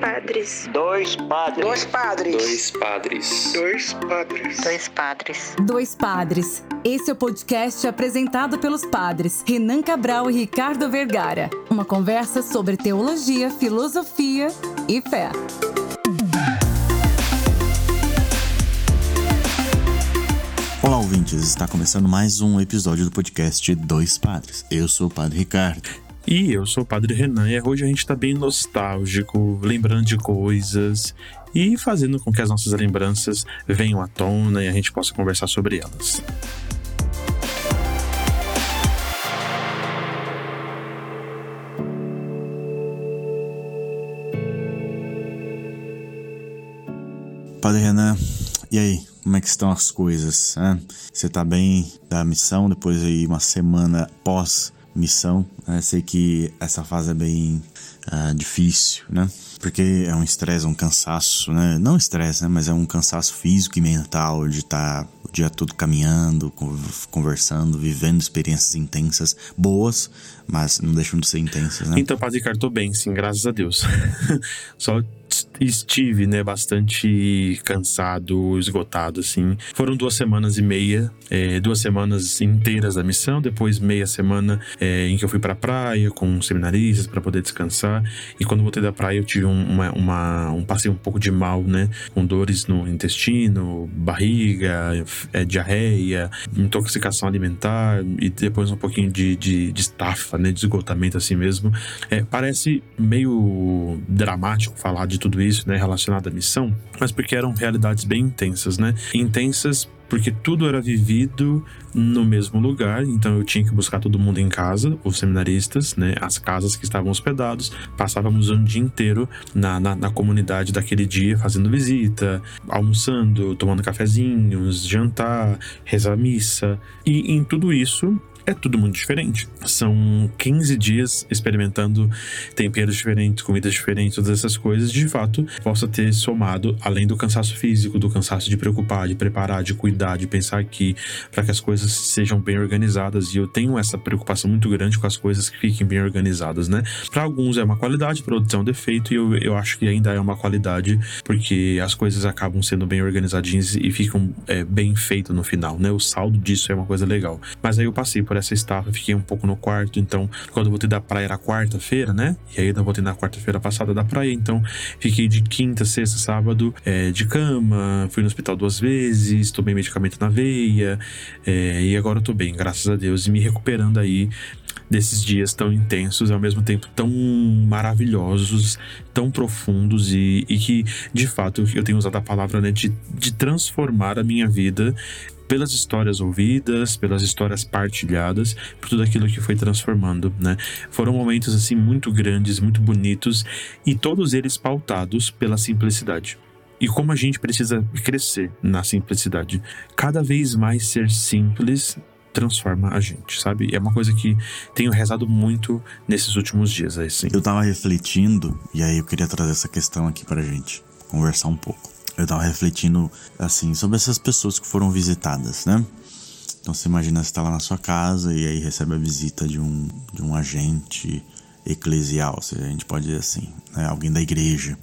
padres. Dois padres. Dois padres. Dois padres. Dois padres. Dois padres. Dois Padres. Esse é o podcast apresentado pelos padres Renan Cabral e Ricardo Vergara. Uma conversa sobre teologia, filosofia e fé. Olá, ouvintes! Está começando mais um episódio do podcast Dois Padres. Eu sou o Padre Ricardo. E eu sou o Padre Renan e hoje a gente tá bem nostálgico, lembrando de coisas e fazendo com que as nossas lembranças venham à tona e a gente possa conversar sobre elas. Padre Renan, e aí? Como é que estão as coisas? hã? Você tá bem da missão, depois aí uma semana pós missão? né? Sei que essa fase é bem ah, difícil, né? Porque é um estresse, um cansaço, né? Não estresse, né? Mas é um cansaço físico e mental de estar o dia todo caminhando, con- conversando, vivendo experiências intensas, boas, mas não deixam de ser intensas, né? Então, Padre Ricardo, tô bem, sim, graças a Deus. Só estive, né, bastante cansado, esgotado, assim. Foram duas semanas e meia, é, duas semanas inteiras da missão, depois meia semana é, em que eu fui pra praia com seminaristas para poder descansar. E quando voltei da praia, eu tive um, uma, uma- um passeio um pouco de mal, né, com dores no intestino, barriga, é, diarreia, intoxicação alimentar e depois um pouquinho de, de, de estafa, né, de esgotamento assim mesmo. É, parece meio dramático falar de tudo isso, né, relacionado à missão, mas porque eram realidades bem intensas, né? Intensas porque tudo era vivido no mesmo lugar, então eu tinha que buscar todo mundo em casa, os seminaristas, né, as casas que estavam hospedados, passávamos um dia inteiro na, na, na comunidade daquele dia, fazendo visita, almoçando, tomando cafezinhos, jantar, rezar missa, e em tudo isso é tudo muito diferente. São 15 dias experimentando temperos diferentes, comidas diferentes, todas essas coisas. De fato, possa ter somado, além do cansaço físico, do cansaço de preocupar, de preparar, de cuidar, de pensar aqui, para que as coisas sejam bem organizadas. E eu tenho essa preocupação muito grande com as coisas que fiquem bem organizadas, né? Para alguns é uma qualidade, para outros é um defeito, e eu, eu acho que ainda é uma qualidade, porque as coisas acabam sendo bem organizadinhas e ficam é, bem feito no final, né? O saldo disso é uma coisa legal. Mas aí eu passei por essa estafa, fiquei um pouco no quarto, então quando eu voltei da praia era quarta-feira, né? E aí eu voltei na quarta-feira passada da praia, então fiquei de quinta, sexta, sábado é, de cama, fui no hospital duas vezes, tomei medicamento na veia, é, e agora eu tô bem, graças a Deus, e me recuperando aí desses dias tão intensos, ao mesmo tempo tão maravilhosos, tão profundos e, e que, de fato, eu tenho usado a palavra né, de, de transformar a minha vida pelas histórias ouvidas, pelas histórias partilhadas, por tudo aquilo que foi transformando, né? Foram momentos assim muito grandes, muito bonitos e todos eles pautados pela simplicidade. E como a gente precisa crescer na simplicidade. Cada vez mais ser simples transforma a gente, sabe? É uma coisa que tenho rezado muito nesses últimos dias, assim. Eu tava refletindo, e aí eu queria trazer essa questão aqui pra gente conversar um pouco. Eu tava refletindo, assim, sobre essas pessoas que foram visitadas, né? Então você imagina, você tá lá na sua casa e aí recebe a visita de um, de um agente eclesial, se a gente pode dizer assim, né? Alguém da igreja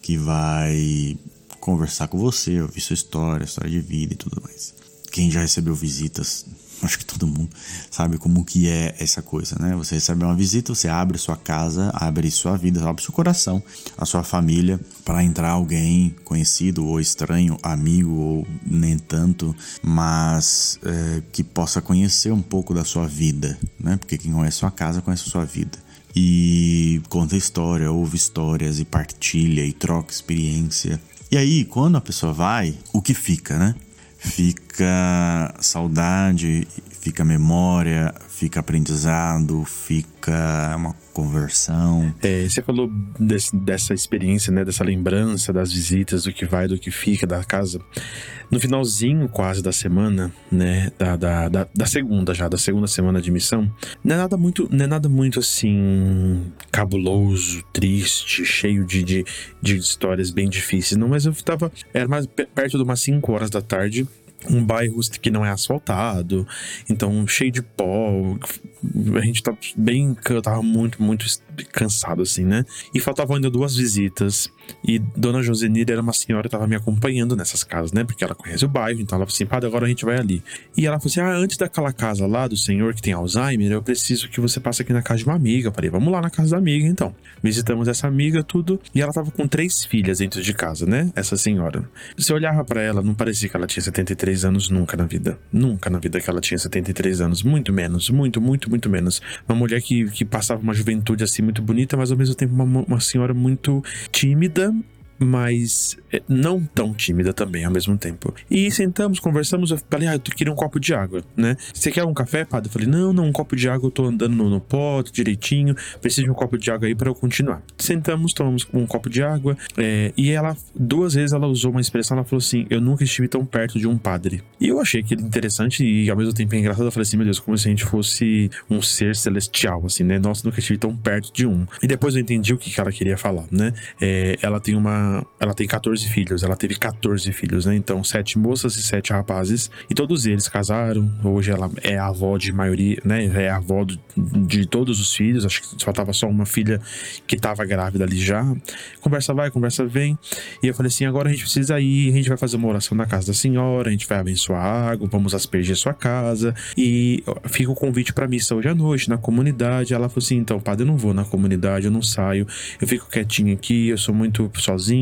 que vai conversar com você, ouvir sua história, história de vida e tudo mais. Quem já recebeu visitas, acho que todo mundo sabe como que é essa coisa, né? Você recebe uma visita, você abre sua casa, abre sua vida, abre seu coração, a sua família, para entrar alguém conhecido ou estranho, amigo ou nem tanto, mas é, que possa conhecer um pouco da sua vida, né? Porque quem conhece sua casa conhece a sua vida e conta história, ouve histórias e partilha e troca experiência. E aí, quando a pessoa vai, o que fica, né? Fica saudade, fica memória, fica aprendizado, fica uma conversão. É, você falou desse- dessa experiência, né? Dessa lembrança das visitas, do que vai, do que fica da casa. No finalzinho quase da semana, né? Da, da, da, da segunda já, da segunda semana de missão, não é nada muito, não é nada muito assim cabuloso, triste, cheio de, de, de histórias bem difíceis, não. Mas eu tava, era mais pe- perto de umas 5 horas da tarde. Um bairro que não é asfaltado, então cheio de pó. A gente tá bem. Eu tava muito, muito cansado, assim, né? E faltavam ainda duas visitas. E Dona Josenira era uma senhora que tava me acompanhando nessas casas, né? Porque ela conhece o bairro, então ela falou assim: padre, agora a gente vai ali. E ela falou assim: ah, antes daquela casa lá do senhor que tem Alzheimer, eu preciso que você passe aqui na casa de uma amiga. Eu falei: vamos lá na casa da amiga, então. Visitamos essa amiga, tudo. E ela tava com três filhas dentro de casa, né? Essa senhora. Se olhava para ela, não parecia que ela tinha 73 anos nunca na vida. Nunca na vida que ela tinha 73 anos. Muito menos, muito, muito, muito menos. Uma mulher que, que passava uma juventude assim muito bonita, mas ao mesmo tempo uma, uma senhora muito tímida mas é, não tão tímida também ao mesmo tempo. E sentamos, conversamos, eu falei, ah, eu queria um copo de água, né? Você quer um café, padre? Eu falei, não, não, um copo de água, eu tô andando no, no pote direitinho, preciso de um copo de água aí para eu continuar. Sentamos, tomamos um copo de água, é, e ela, duas vezes ela usou uma expressão, ela falou assim, eu nunca estive tão perto de um padre. E eu achei aquilo interessante e ao mesmo tempo engraçado, eu falei assim, meu Deus, como se a gente fosse um ser celestial, assim, né? Nossa, nunca estive tão perto de um. E depois eu entendi o que, que ela queria falar, né? É, ela tem uma ela tem 14 filhos, ela teve 14 filhos, né? Então, sete moças e sete rapazes. E todos eles casaram. Hoje ela é avó de maioria, né? É avó de todos os filhos. Acho que faltava só uma filha que estava grávida ali já. Conversa vai, conversa vem. E eu falei assim: agora a gente precisa ir, a gente vai fazer uma oração na casa da senhora, a gente vai abençoar a água, vamos aspergir sua casa. E fica o convite para missa hoje à noite, na comunidade. Ela falou assim: então, padre, eu não vou na comunidade, eu não saio, eu fico quietinha aqui, eu sou muito sozinha,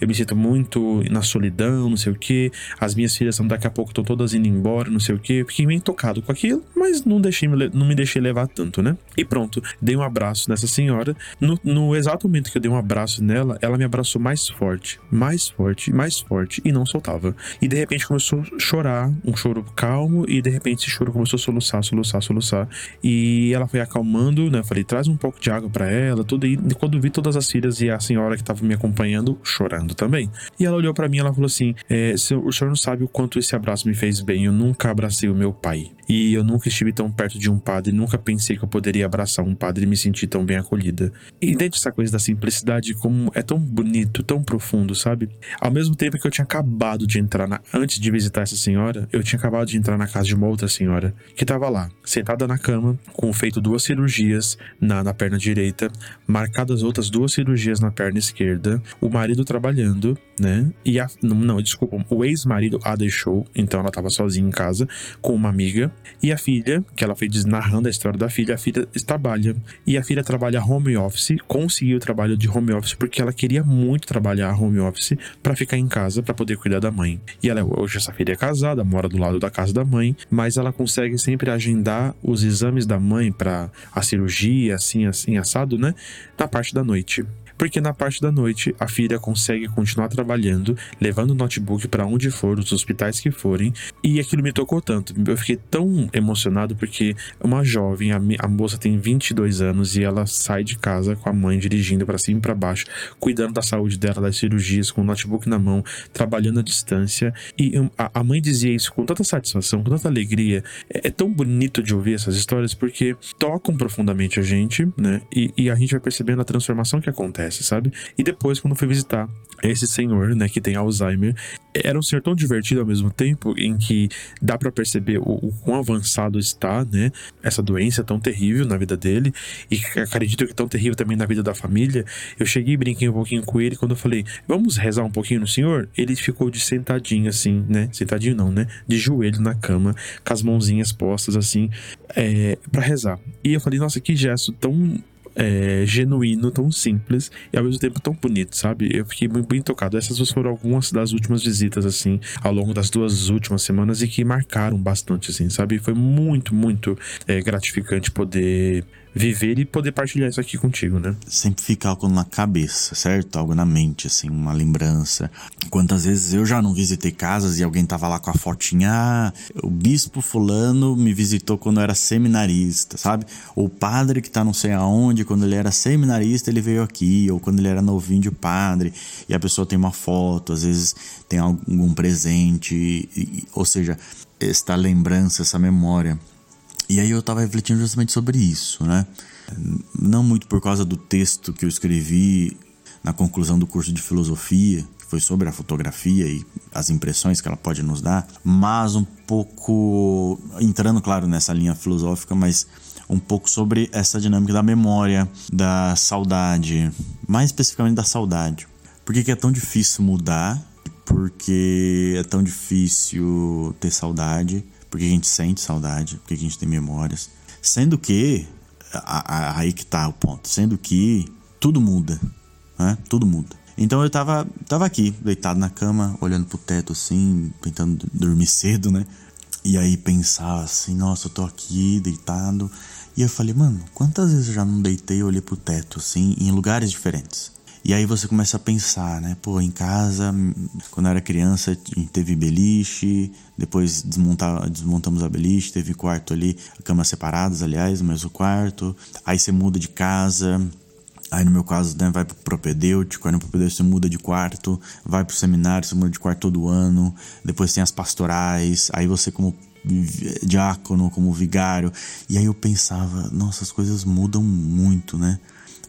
eu me sinto muito na solidão, não sei o que. As minhas filhas são daqui a pouco estão todas indo embora, não sei o que. Fiquei meio tocado com aquilo, mas não, deixei, não me deixei levar tanto, né? E pronto, dei um abraço nessa senhora. No, no exato momento que eu dei um abraço nela, ela me abraçou mais forte, mais forte, mais forte e não soltava. E de repente começou a chorar, um choro calmo, e de repente esse choro começou a soluçar, soluçar, soluçar. E ela foi acalmando, né? Eu falei, traz um pouco de água para ela, tudo. E quando vi todas as filhas e a senhora que estava me acompanhando, chorando também. E ela olhou para mim e ela falou assim: é, o senhor não sabe o quanto esse abraço me fez bem. Eu nunca abracei o meu pai. E eu nunca estive tão perto de um padre, nunca pensei que eu poderia abraçar um padre e me sentir tão bem acolhida. E dentro dessa coisa da simplicidade, como é tão bonito, tão profundo, sabe? Ao mesmo tempo que eu tinha acabado de entrar na, antes de visitar essa senhora, eu tinha acabado de entrar na casa de uma outra senhora que estava lá, sentada na cama, com feito duas cirurgias na, na perna direita, marcadas outras duas cirurgias na perna esquerda, o marido trabalhando, né? E a, não, não desculpa, o ex-marido a deixou, então ela estava sozinha em casa com uma amiga e a filha, que ela fez narrando a história da filha, a filha trabalha. E a filha trabalha home office, conseguiu o trabalho de home office porque ela queria muito trabalhar home office para ficar em casa para poder cuidar da mãe. E ela hoje essa filha é casada, mora do lado da casa da mãe, mas ela consegue sempre agendar os exames da mãe para a cirurgia, assim, assim assado, né? Na parte da noite porque na parte da noite a filha consegue continuar trabalhando, levando o notebook para onde for, os hospitais que forem, e aquilo me tocou tanto. Eu fiquei tão emocionado porque uma jovem, a, a moça tem 22 anos e ela sai de casa com a mãe dirigindo para cima e para baixo, cuidando da saúde dela, das cirurgias, com o notebook na mão, trabalhando à distância. E a, a mãe dizia isso com tanta satisfação, com tanta alegria. É, é, tão bonito de ouvir essas histórias porque tocam profundamente a gente, né? E, e a gente vai percebendo a transformação que acontece acontece, sabe? E depois, quando fui visitar esse senhor, né, que tem Alzheimer, era um senhor tão divertido ao mesmo tempo, em que dá para perceber o, o, quão avançado está, né, essa doença tão terrível na vida dele, e acredito que tão terrível também na vida da família. Eu cheguei e brinquei um pouquinho com ele, quando eu falei, vamos rezar um pouquinho no senhor? Ele ficou de sentadinho assim, né, sentadinho não, né, de joelho na cama, com as mãozinhas postas assim, é, para rezar. E eu falei, nossa, que gesto tão é, genuíno, tão simples e ao mesmo tempo tão bonito, sabe? Eu fiquei muito bem tocado. Essas foram algumas das últimas visitas, assim, ao longo das duas últimas semanas e que marcaram bastante, assim, sabe? Foi muito, muito é, gratificante poder viver e poder partilhar isso aqui contigo, né? Sempre fica algo na cabeça, certo? Algo na mente, assim, uma lembrança. Quantas vezes eu já não visitei casas e alguém tava lá com a fotinha, ah, o bispo fulano me visitou quando eu era seminarista, sabe? O padre que tá não sei aonde, quando ele era seminarista, ele veio aqui, ou quando ele era novinho de padre, e a pessoa tem uma foto, às vezes tem algum presente, e, ou seja, esta lembrança, essa memória e aí eu estava refletindo justamente sobre isso, né? Não muito por causa do texto que eu escrevi na conclusão do curso de filosofia, que foi sobre a fotografia e as impressões que ela pode nos dar, mas um pouco entrando, claro, nessa linha filosófica, mas um pouco sobre essa dinâmica da memória, da saudade, mais especificamente da saudade. Por que é tão difícil mudar? Porque é tão difícil ter saudade? Porque a gente sente saudade? Porque a gente tem memórias? Sendo que, a, a, aí que tá o ponto, sendo que tudo muda, né? Tudo muda. Então eu tava, tava aqui, deitado na cama, olhando pro teto assim, tentando dormir cedo, né? E aí pensar assim, nossa, eu tô aqui deitado. E eu falei, mano, quantas vezes eu já não deitei e olhei pro teto assim, em lugares diferentes? E aí você começa a pensar, né? Pô, em casa, quando eu era criança, teve beliche, depois desmontamos a beliche, teve quarto ali, camas separadas, aliás, no mesmo quarto. Aí você muda de casa, Aí no meu caso, né, vai pro propedêutico, aí no propedêutico você muda de quarto, vai pro seminário, você muda de quarto todo ano, depois tem as pastorais, aí você como diácono, como vigário. E aí eu pensava, nossa, as coisas mudam muito, né?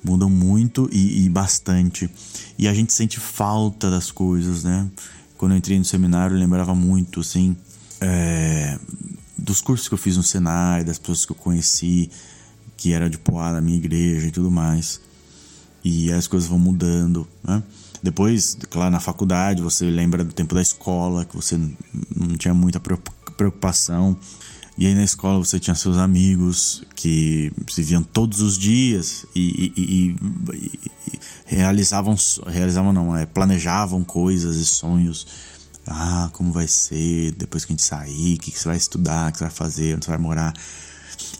Mudam muito e, e bastante. E a gente sente falta das coisas, né? Quando eu entrei no seminário, eu lembrava muito, assim, é, dos cursos que eu fiz no Senai, das pessoas que eu conheci, que era de Poá na minha igreja e tudo mais e as coisas vão mudando, né? Depois, claro, na faculdade você lembra do tempo da escola, que você não tinha muita preocupação. E aí na escola você tinha seus amigos que se viam todos os dias e, e, e, e realizavam, realizavam não, é, planejavam coisas e sonhos. Ah, como vai ser depois que a gente sair, o que, que você vai estudar, o que você vai fazer, onde você vai morar.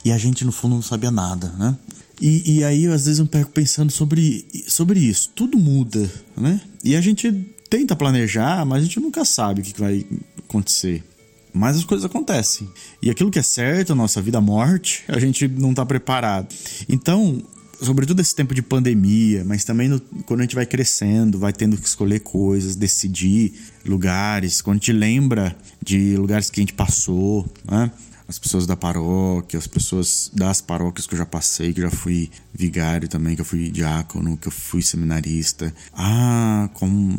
E a gente no fundo não sabia nada, né? E, e aí, às vezes, eu pego pensando sobre, sobre isso. Tudo muda, né? E a gente tenta planejar, mas a gente nunca sabe o que vai acontecer. Mas as coisas acontecem. E aquilo que é certo, a nossa vida, a morte, a gente não está preparado. Então, sobretudo esse tempo de pandemia, mas também no, quando a gente vai crescendo, vai tendo que escolher coisas, decidir lugares, quando a gente lembra de lugares que a gente passou, né? as pessoas da paróquia, as pessoas das paróquias que eu já passei, que já fui vigário também, que eu fui diácono, que eu fui seminarista. Ah, como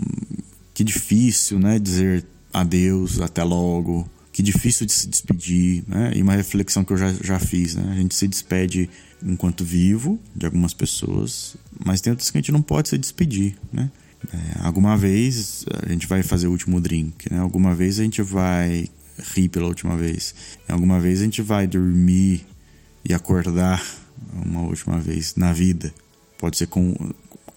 que difícil, né, dizer adeus, até logo. Que difícil de se despedir, né? E uma reflexão que eu já, já fiz, né? A gente se despede enquanto vivo de algumas pessoas, mas tem outras que a gente não pode se despedir, né? É, alguma vez a gente vai fazer o último drink, né? Alguma vez a gente vai rir pela última vez. Alguma vez a gente vai dormir e acordar uma última vez na vida. Pode ser com,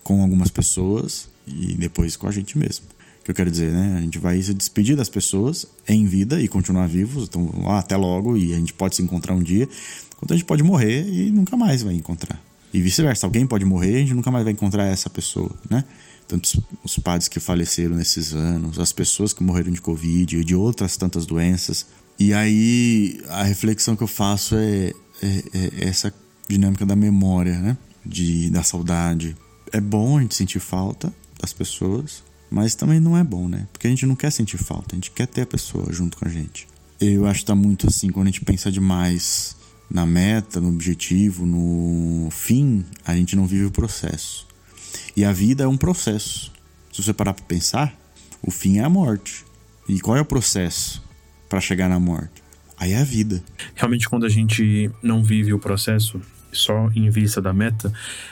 com algumas pessoas e depois com a gente mesmo. Que eu quero dizer, né? A gente vai se despedir das pessoas em vida e continuar vivos. Então, ah, até logo e a gente pode se encontrar um dia. Enquanto a gente pode morrer e nunca mais vai encontrar. E vice-versa, alguém pode morrer e a gente nunca mais vai encontrar essa pessoa, né? tantos os padres que faleceram nesses anos, as pessoas que morreram de Covid e de outras tantas doenças. E aí a reflexão que eu faço é, é, é essa dinâmica da memória, né? De, da saudade. É bom a gente sentir falta das pessoas, mas também não é bom, né? Porque a gente não quer sentir falta, a gente quer ter a pessoa junto com a gente. Eu acho que tá muito assim, quando a gente pensa demais na meta, no objetivo, no fim, a gente não vive o processo. E a vida é um processo. Se você parar para pensar, o fim é a morte. E qual é o processo para chegar na morte? Aí é a vida. Realmente, quando a gente não vive o processo só em vista da meta,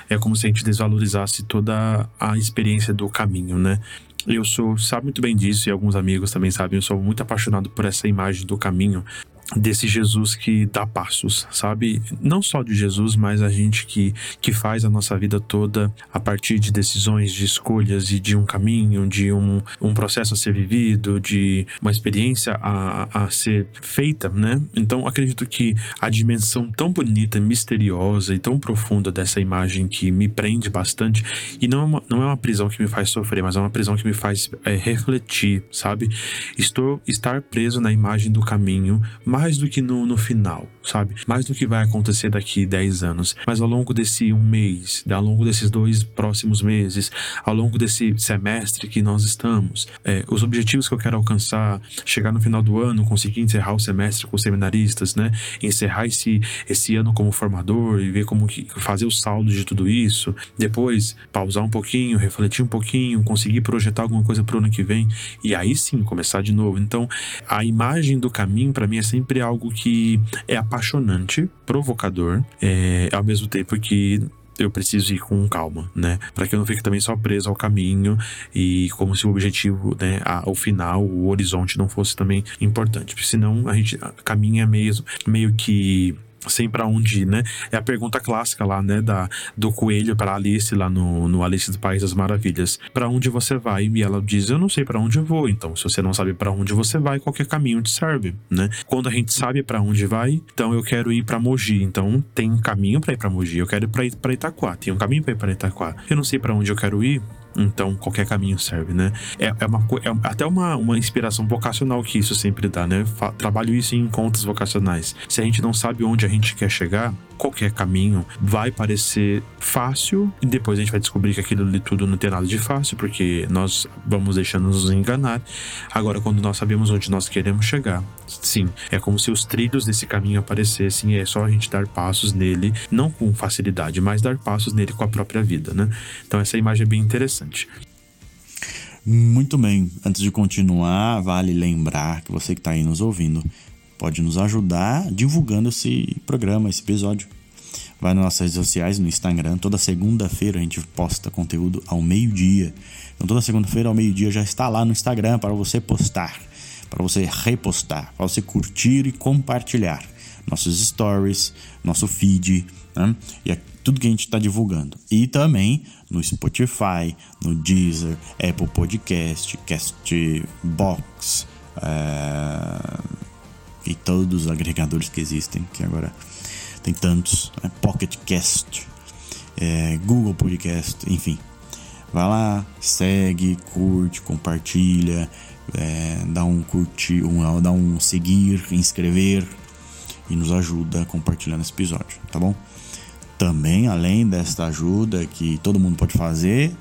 é como se a gente desvalorizasse toda a experiência do caminho, né? Eu sou, sabe muito bem disso, e alguns amigos também sabem, eu sou muito apaixonado por essa imagem do caminho desse Jesus que dá passos, sabe? Não só de Jesus, mas a gente que, que faz a nossa vida toda a partir de decisões, de escolhas e de um caminho, de um, um processo a ser vivido, de uma experiência a, a ser feita, né? Então acredito que a dimensão tão bonita, misteriosa e tão profunda dessa imagem que me prende bastante e não é uma, não é uma prisão que me faz sofrer, mas é uma prisão que me faz é, refletir, sabe? Estou estar preso na imagem do caminho mais do que no, no final. Sabe? Mais do que vai acontecer daqui 10 anos, mas ao longo desse um mês, ao longo desses dois próximos meses, ao longo desse semestre que nós estamos, é, os objetivos que eu quero alcançar, chegar no final do ano, conseguir encerrar o semestre com os seminaristas, né? Encerrar esse, esse ano como formador e ver como que fazer o saldo de tudo isso. Depois, pausar um pouquinho, refletir um pouquinho, conseguir projetar alguma coisa para o ano que vem e aí sim começar de novo. Então, a imagem do caminho para mim é sempre algo que é apaixonante, provocador, é, ao mesmo tempo que eu preciso ir com calma, né? Para que eu não fique também só preso ao caminho e como se o objetivo, né, ao final, o horizonte não fosse também importante. Porque senão a gente caminha mesmo meio que sem para onde ir, né? É a pergunta clássica lá, né, da, do coelho para Alice lá no, no Alice do País das Maravilhas. Para onde você vai? E ela diz: "Eu não sei para onde eu vou". Então, se você não sabe para onde você vai, qualquer caminho te serve, né? Quando a gente sabe para onde vai, então eu quero ir para Mogi, então tem um caminho para ir para Mogi. Eu quero ir para Itaquá, tem um caminho para ir para Itaquá. Eu não sei para onde eu quero ir, então, qualquer caminho serve, né? É, é, uma, é até uma, uma inspiração vocacional que isso sempre dá, né? Fa trabalho isso em encontros vocacionais. Se a gente não sabe onde a gente quer chegar, qualquer caminho vai parecer fácil e depois a gente vai descobrir que aquilo ali tudo não tem nada de fácil, porque nós vamos deixando nos enganar. Agora, quando nós sabemos onde nós queremos chegar, sim, é como se os trilhos desse caminho aparecessem e é só a gente dar passos nele, não com facilidade, mas dar passos nele com a própria vida, né? Então, essa imagem é bem interessante. Muito bem, antes de continuar, vale lembrar que você que está aí nos ouvindo pode nos ajudar divulgando esse programa, esse episódio. Vai nas nossas redes sociais, no Instagram. Toda segunda-feira a gente posta conteúdo ao meio-dia. Então, toda segunda-feira ao meio-dia já está lá no Instagram para você postar, para você repostar, para você curtir e compartilhar nossos stories, nosso feed, né? e é tudo que a gente está divulgando. E também no Spotify, no Deezer, Apple Podcast, Castbox. É todos os agregadores que existem, que agora tem tantos, né? Pocket Cast, é, Google Podcast, enfim. Vai lá, segue, curte, compartilha, é, dá um curtir, um, dá um seguir, inscrever e nos ajuda compartilhando esse episódio, tá bom? Também, além desta ajuda que todo mundo pode fazer,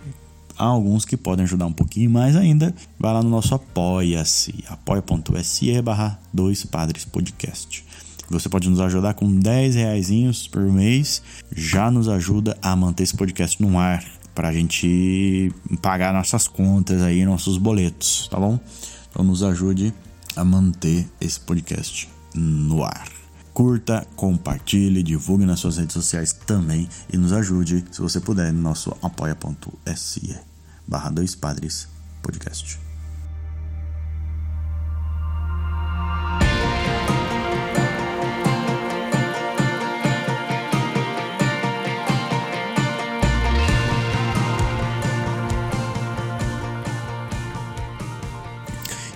Há alguns que podem ajudar um pouquinho mais ainda. Vai lá no nosso apoia-se, apoia.se barra 2 Padres Podcast. Você pode nos ajudar com 10 reais por mês. Já nos ajuda a manter esse podcast no ar. Para a gente pagar nossas contas aí, nossos boletos, tá bom? Então nos ajude a manter esse podcast no ar. Curta, compartilhe, divulgue nas suas redes sociais também e nos ajude, se você puder, no nosso apoia.se barra dois padres podcast.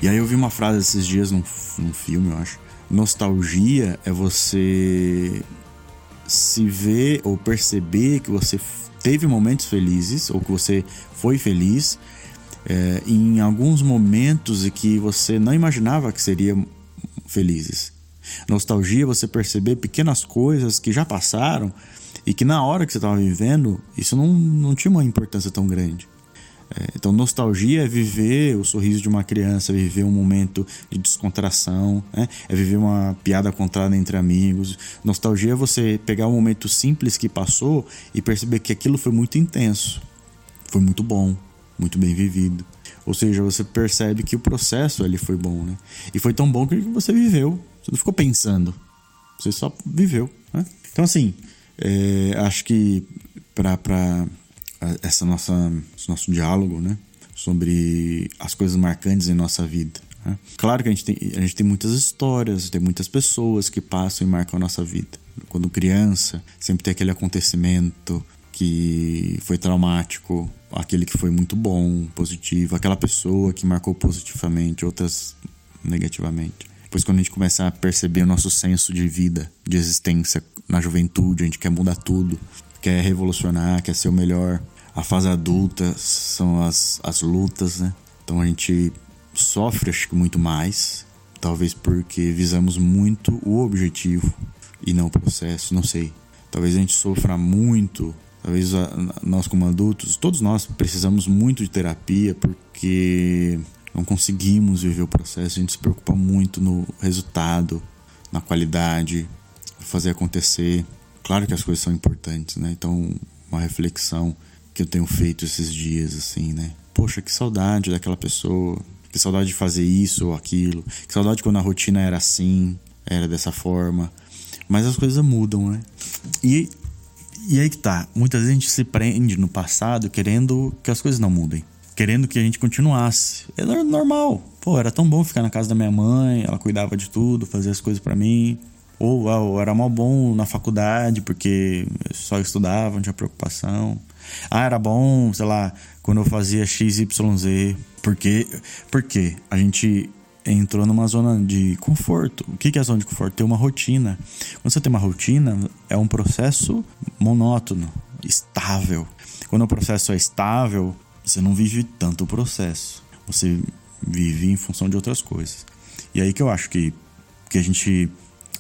E aí eu vi uma frase esses dias num, num filme, eu acho, Nostalgia é você se ver ou perceber que você teve momentos felizes ou que você foi feliz é, em alguns momentos e que você não imaginava que seriam felizes. Nostalgia é você perceber pequenas coisas que já passaram e que na hora que você estava vivendo isso não, não tinha uma importância tão grande. É, então, nostalgia é viver o sorriso de uma criança, é viver um momento de descontração, né? é viver uma piada contada entre amigos. Nostalgia é você pegar um momento simples que passou e perceber que aquilo foi muito intenso, foi muito bom, muito bem vivido. Ou seja, você percebe que o processo ali foi bom, né? E foi tão bom que você viveu. Você não ficou pensando, você só viveu. Né? Então, assim, é, acho que para essa nossa esse nosso diálogo, né, sobre as coisas marcantes em nossa vida. Né? Claro que a gente, tem, a gente tem muitas histórias, tem muitas pessoas que passam e marcam a nossa vida. Quando criança, sempre tem aquele acontecimento que foi traumático, aquele que foi muito bom, positivo, aquela pessoa que marcou positivamente, outras negativamente. Depois, quando a gente começa a perceber o nosso senso de vida, de existência na juventude, a gente quer mudar tudo, quer revolucionar, quer ser o melhor. A fase adulta são as, as lutas, né? Então a gente sofre, acho que muito mais. Talvez porque visamos muito o objetivo e não o processo, não sei. Talvez a gente sofra muito, talvez a, nós como adultos, todos nós precisamos muito de terapia porque não conseguimos viver o processo, a gente se preocupa muito no resultado, na qualidade, fazer acontecer. Claro que as coisas são importantes, né? Então, uma reflexão que eu tenho feito esses dias, assim, né? Poxa, que saudade daquela pessoa, que saudade de fazer isso ou aquilo, que saudade quando a rotina era assim, era dessa forma. Mas as coisas mudam, né? E, e aí que tá. Muitas vezes a gente se prende no passado querendo que as coisas não mudem. Querendo que a gente continuasse. É normal. Pô, era tão bom ficar na casa da minha mãe, ela cuidava de tudo, fazia as coisas para mim. Ou era mal bom na faculdade, porque só estudava, não tinha preocupação. Ah, era bom, sei lá, quando eu fazia XYZ. Porque, porque a gente entrou numa zona de conforto. O que é a zona de conforto? Ter uma rotina. Quando você tem uma rotina, é um processo monótono, estável. Quando o processo é estável, você não vive tanto o processo. Você vive em função de outras coisas. E aí que eu acho que, que a gente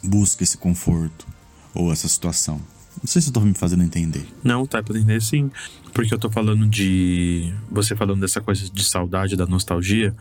busca esse conforto ou essa situação. Não sei se eu tô me fazendo entender. Não, tá pra entender sim. Porque eu tô falando de. Você falando dessa coisa de saudade, da nostalgia,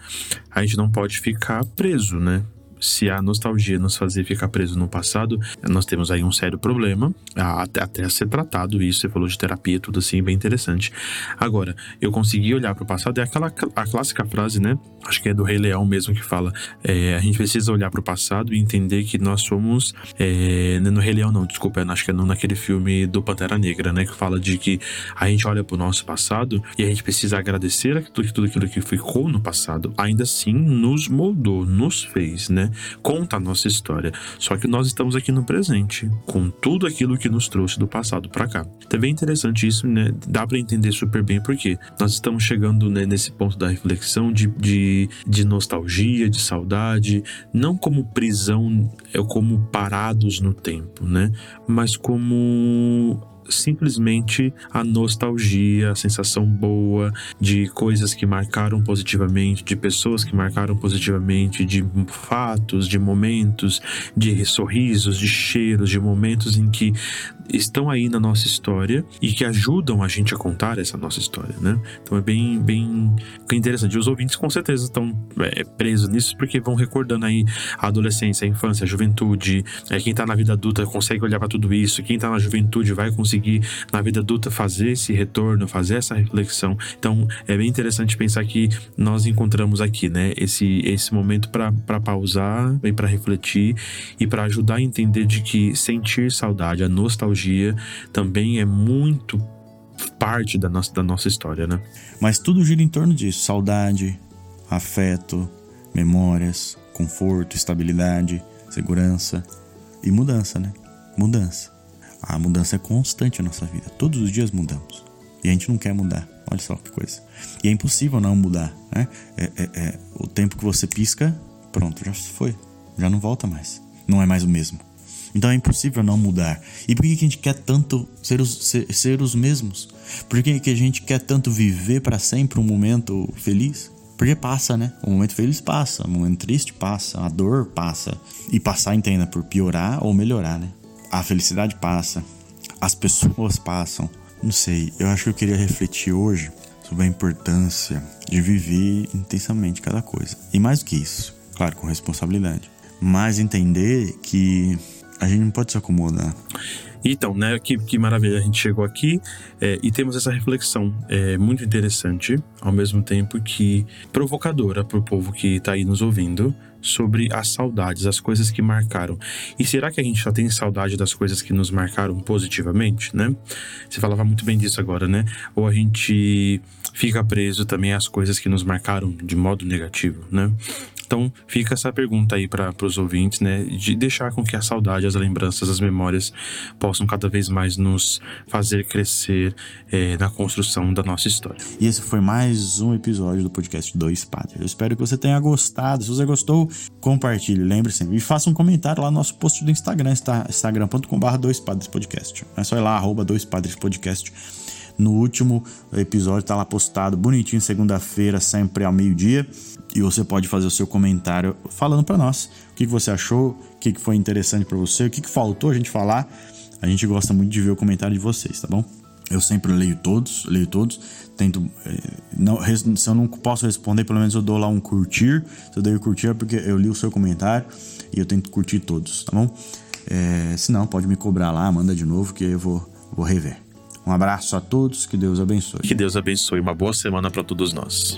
a gente não pode ficar preso, né? Se a nostalgia nos fazer ficar preso no passado, nós temos aí um sério problema, até, até ser tratado isso, você falou de terapia, tudo assim, bem interessante. Agora, eu consegui olhar para o passado, é aquela a clássica frase, né? Acho que é do Rei Leão mesmo que fala, é, a gente precisa olhar para o passado e entender que nós somos, é, no Rei Leão não, desculpa, acho que é naquele filme do Pantera Negra, né? Que fala de que a gente olha para o nosso passado e a gente precisa agradecer tudo, tudo aquilo que ficou no passado, ainda assim nos moldou, nos fez, né? Conta a nossa história. Só que nós estamos aqui no presente, com tudo aquilo que nos trouxe do passado para cá. Então é interessante isso, né? Dá para entender super bem porque nós estamos chegando né, nesse ponto da reflexão de, de, de nostalgia, de saudade, não como prisão, é como parados no tempo, né? Mas como simplesmente a nostalgia, a sensação boa de coisas que marcaram positivamente, de pessoas que marcaram positivamente, de fatos, de momentos, de sorrisos, de cheiros, de momentos em que estão aí na nossa história e que ajudam a gente a contar essa nossa história, né? Então é bem, bem interessante. Os ouvintes com certeza estão é, presos nisso porque vão recordando aí a adolescência, a infância, a juventude. É, quem tá na vida adulta consegue olhar para tudo isso. Quem tá na juventude vai conseguir na vida adulta fazer esse retorno, fazer essa reflexão. Então é bem interessante pensar que nós encontramos aqui, né? Esse, esse momento para pausar, para refletir e para ajudar a entender de que sentir saudade, a nostalgia também é muito parte da nossa, da nossa história, né? Mas tudo gira em torno disso: saudade, afeto, memórias, conforto, estabilidade, segurança e mudança, né? Mudança. A mudança é constante na nossa vida. Todos os dias mudamos. E a gente não quer mudar. Olha só que coisa. E é impossível não mudar, né? É, é, é, o tempo que você pisca, pronto, já foi. Já não volta mais. Não é mais o mesmo. Então é impossível não mudar. E por que, que a gente quer tanto ser os, ser, ser os mesmos? Por que, que a gente quer tanto viver para sempre um momento feliz? Porque passa, né? O momento feliz passa, o momento triste passa, a dor passa. E passar, entenda, por piorar ou melhorar, né? A felicidade passa, as pessoas passam. Não sei, eu acho que eu queria refletir hoje sobre a importância de viver intensamente cada coisa. E mais do que isso, claro, com responsabilidade. Mas entender que a gente não pode se acomodar. Então, né, que, que maravilha, a gente chegou aqui é, e temos essa reflexão é, muito interessante, ao mesmo tempo que provocadora para o povo que está aí nos ouvindo, sobre as saudades, as coisas que marcaram. E será que a gente só tem saudade das coisas que nos marcaram positivamente, né? Você falava muito bem disso agora, né? Ou a gente fica preso também às coisas que nos marcaram de modo negativo, né? Então fica essa pergunta aí para os ouvintes, né? De deixar com que a saudade, as lembranças, as memórias possam cada vez mais nos fazer crescer é, na construção da nossa história. E esse foi mais um episódio do podcast Dois Padres. Eu espero que você tenha gostado. Se você gostou, compartilhe, lembre-se. E faça um comentário lá no nosso post do Instagram, instagram.com.br Dois Padres Podcast. É só ir lá, arroba Dois Padres Podcast. No último episódio tá lá postado bonitinho, segunda-feira, sempre ao meio-dia. E você pode fazer o seu comentário falando para nós o que, que você achou, o que, que foi interessante para você, o que, que faltou a gente falar. A gente gosta muito de ver o comentário de vocês, tá bom? Eu sempre leio todos, leio todos. Tento. Eh, não, se eu não posso responder, pelo menos eu dou lá um curtir. Se eu dei o curtir é porque eu li o seu comentário e eu tento curtir todos, tá bom? É, se não, pode me cobrar lá, manda de novo que eu vou, vou rever. Um abraço a todos, que Deus abençoe. Que Deus abençoe. Uma boa semana para todos nós.